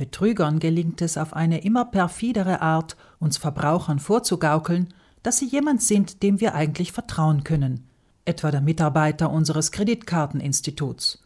Betrügern gelingt es auf eine immer perfidere Art, uns Verbrauchern vorzugaukeln, dass sie jemand sind, dem wir eigentlich vertrauen können, etwa der Mitarbeiter unseres Kreditkarteninstituts.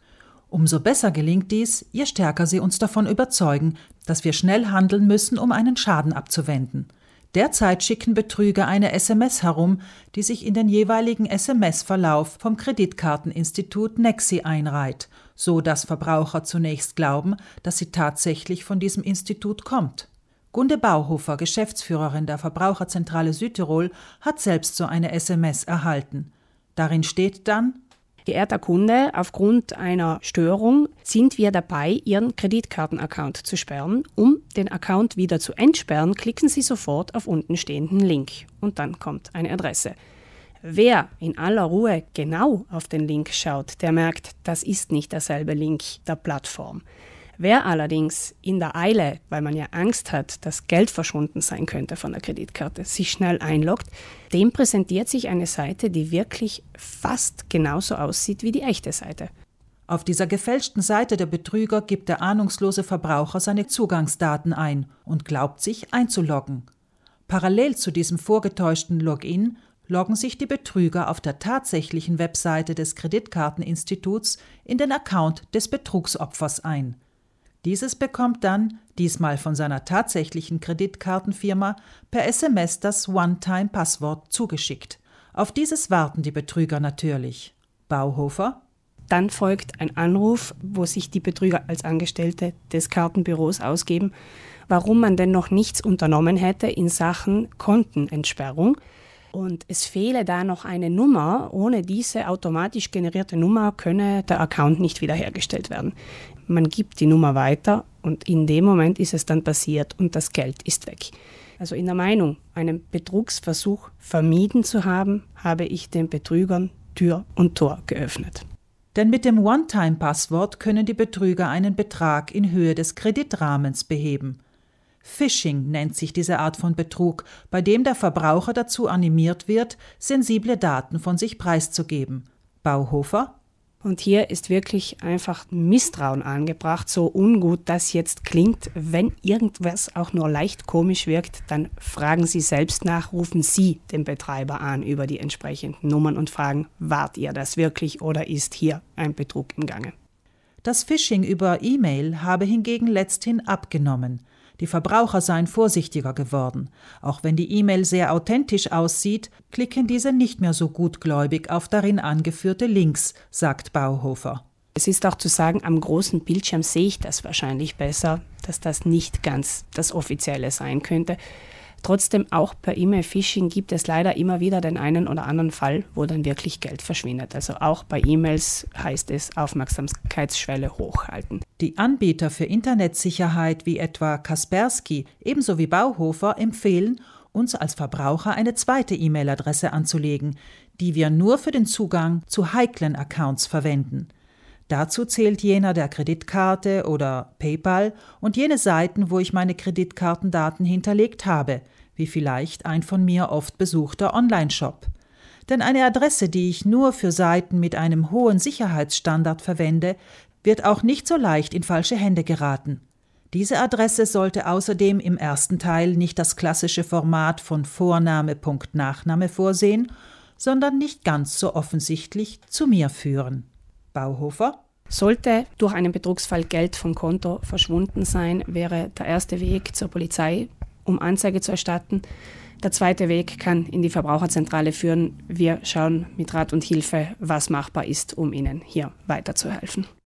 Umso besser gelingt dies, je stärker sie uns davon überzeugen, dass wir schnell handeln müssen, um einen Schaden abzuwenden. Derzeit schicken Betrüger eine SMS herum, die sich in den jeweiligen SMS-Verlauf vom Kreditkarteninstitut Nexi einreiht, so dass Verbraucher zunächst glauben, dass sie tatsächlich von diesem Institut kommt. Gunde Bauhofer, Geschäftsführerin der Verbraucherzentrale Südtirol, hat selbst so eine SMS erhalten. Darin steht dann Geehrter Kunde, aufgrund einer Störung sind wir dabei, Ihren Kreditkartenaccount zu sperren. Um den Account wieder zu entsperren, klicken Sie sofort auf unten stehenden Link und dann kommt eine Adresse. Wer in aller Ruhe genau auf den Link schaut, der merkt, das ist nicht derselbe Link der Plattform. Wer allerdings in der Eile, weil man ja Angst hat, dass Geld verschwunden sein könnte von der Kreditkarte, sich schnell einloggt, dem präsentiert sich eine Seite, die wirklich fast genauso aussieht wie die echte Seite. Auf dieser gefälschten Seite der Betrüger gibt der ahnungslose Verbraucher seine Zugangsdaten ein und glaubt sich einzuloggen. Parallel zu diesem vorgetäuschten Login loggen sich die Betrüger auf der tatsächlichen Webseite des Kreditkarteninstituts in den Account des Betrugsopfers ein. Dieses bekommt dann, diesmal von seiner tatsächlichen Kreditkartenfirma, per SMS das One-Time-Passwort zugeschickt. Auf dieses warten die Betrüger natürlich. Bauhofer? Dann folgt ein Anruf, wo sich die Betrüger als Angestellte des Kartenbüros ausgeben, warum man denn noch nichts unternommen hätte in Sachen Kontenentsperrung. Und es fehle da noch eine Nummer. Ohne diese automatisch generierte Nummer könne der Account nicht wiederhergestellt werden man gibt die Nummer weiter und in dem Moment ist es dann passiert und das Geld ist weg. Also in der Meinung, einen Betrugsversuch vermieden zu haben, habe ich den Betrügern Tür und Tor geöffnet. Denn mit dem One-Time-Passwort können die Betrüger einen Betrag in Höhe des Kreditrahmens beheben. Phishing nennt sich diese Art von Betrug, bei dem der Verbraucher dazu animiert wird, sensible Daten von sich preiszugeben. Bauhofer und hier ist wirklich einfach Misstrauen angebracht, so ungut das jetzt klingt. Wenn irgendwas auch nur leicht komisch wirkt, dann fragen Sie selbst nach, rufen Sie den Betreiber an über die entsprechenden Nummern und fragen, wart ihr das wirklich oder ist hier ein Betrug im Gange? Das Phishing über E-Mail habe hingegen letzthin abgenommen. Die Verbraucher seien vorsichtiger geworden. Auch wenn die E-Mail sehr authentisch aussieht, klicken diese nicht mehr so gutgläubig auf darin angeführte Links, sagt Bauhofer. Es ist auch zu sagen, am großen Bildschirm sehe ich das wahrscheinlich besser, dass das nicht ganz das Offizielle sein könnte. Trotzdem auch per E-Mail-Phishing gibt es leider immer wieder den einen oder anderen Fall, wo dann wirklich Geld verschwindet. Also auch bei E-Mails heißt es Aufmerksamkeitsschwelle hochhalten. Die Anbieter für Internetsicherheit wie etwa Kaspersky ebenso wie Bauhofer empfehlen, uns als Verbraucher eine zweite E-Mail-Adresse anzulegen, die wir nur für den Zugang zu heiklen Accounts verwenden. Dazu zählt jener der Kreditkarte oder PayPal und jene Seiten, wo ich meine Kreditkartendaten hinterlegt habe – wie vielleicht ein von mir oft besuchter Online-Shop. Denn eine Adresse, die ich nur für Seiten mit einem hohen Sicherheitsstandard verwende, wird auch nicht so leicht in falsche Hände geraten. Diese Adresse sollte außerdem im ersten Teil nicht das klassische Format von Vorname. Nachname vorsehen, sondern nicht ganz so offensichtlich zu mir führen. Bauhofer? Sollte durch einen Betrugsfall Geld vom Konto verschwunden sein, wäre der erste Weg zur Polizei um Anzeige zu erstatten. Der zweite Weg kann in die Verbraucherzentrale führen. Wir schauen mit Rat und Hilfe, was machbar ist, um Ihnen hier weiterzuhelfen.